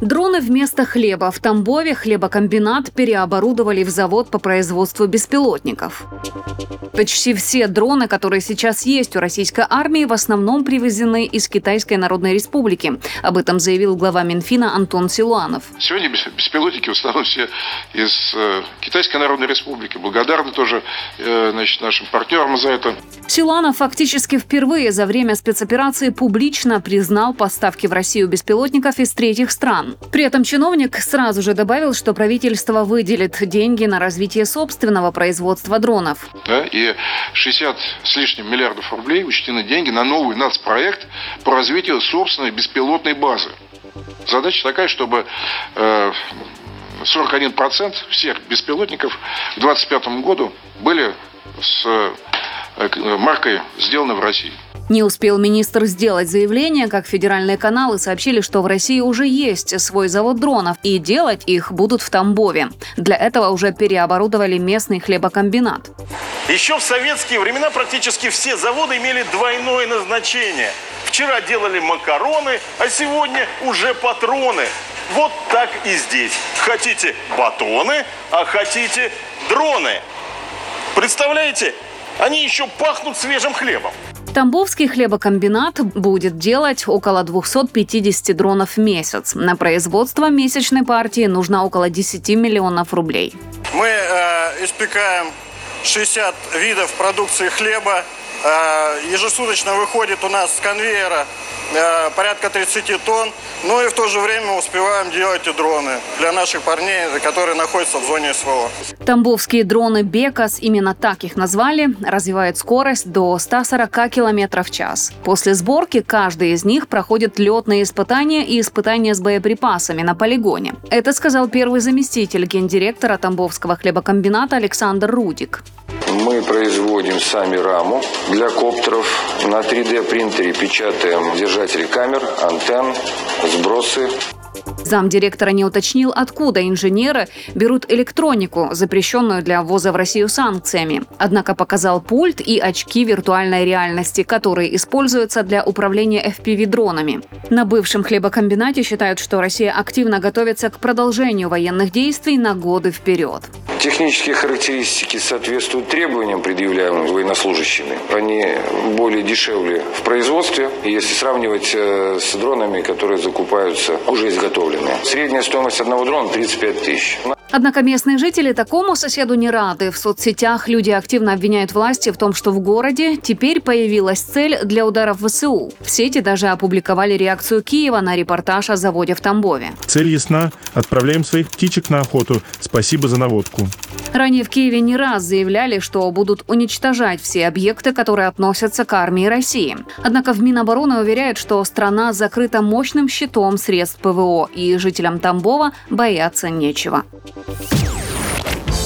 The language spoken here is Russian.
Дроны вместо хлеба. В Тамбове хлебокомбинат переоборудовали в завод по производству беспилотников. Почти все дроны, которые сейчас есть у российской армии, в основном привезены из Китайской Народной Республики. Об этом заявил глава Минфина Антон Силуанов. Сегодня беспилотники в основном все из э, Китайской Народной Республики. Благодарны тоже э, значит, нашим партнерам за это. Силуанов фактически впервые за время спецоперации публично признал поставки в Россию беспилотников из третьих стран. При этом чиновник сразу же добавил, что правительство выделит деньги на развитие собственного производства дронов. Да, и 60 с лишним миллиардов рублей учтены деньги на новый нацпроект по развитию собственной беспилотной базы. Задача такая, чтобы э, 41% всех беспилотников к 2025 году были с э, маркой «Сделано в России». Не успел министр сделать заявление, как федеральные каналы сообщили, что в России уже есть свой завод дронов, и делать их будут в Тамбове. Для этого уже переоборудовали местный хлебокомбинат. Еще в советские времена практически все заводы имели двойное назначение. Вчера делали макароны, а сегодня уже патроны. Вот так и здесь. Хотите батоны, а хотите дроны. Представляете? Они еще пахнут свежим хлебом. Тамбовский хлебокомбинат будет делать около 250 дронов в месяц. На производство месячной партии нужно около 10 миллионов рублей. Мы э, испекаем 60 видов продукции хлеба. Э, ежесуточно выходит у нас с конвейера э, порядка 30 тонн. Ну и в то же время успеваем делать и дроны для наших парней, которые находятся в зоне СВО. Тамбовские дроны «Бекас», именно так их назвали, развивают скорость до 140 км в час. После сборки каждый из них проходит летные испытания и испытания с боеприпасами на полигоне. Это сказал первый заместитель гендиректора Тамбовского хлебокомбината Александр Рудик. Мы производим сами раму для коптеров. На 3D принтере печатаем держатели камер, антенн, сбросы. Замдиректора не уточнил, откуда инженеры берут электронику, запрещенную для ввоза в Россию санкциями. Однако показал пульт и очки виртуальной реальности, которые используются для управления FPV-дронами. На бывшем хлебокомбинате считают, что Россия активно готовится к продолжению военных действий на годы вперед. Технические характеристики соответствуют требованиям, предъявляемым военнослужащими. Они более дешевле в производстве, если сравнивать э, с дронами, которые закупаются уже изготовленные. Средняя стоимость одного дрона 35 тысяч. Однако местные жители такому соседу не рады. В соцсетях люди активно обвиняют власти в том, что в городе теперь появилась цель для ударов ВСУ. В сети даже опубликовали реакцию Киева на репортаж о заводе в Тамбове. Цель ясна. Отправляем своих птичек на охоту. Спасибо за наводку. Ранее в Киеве не раз заявляли, что будут уничтожать все объекты, которые относятся к армии России. Однако в Минобороны уверяют, что страна закрыта мощным щитом средств ПВО, и жителям Тамбова бояться нечего.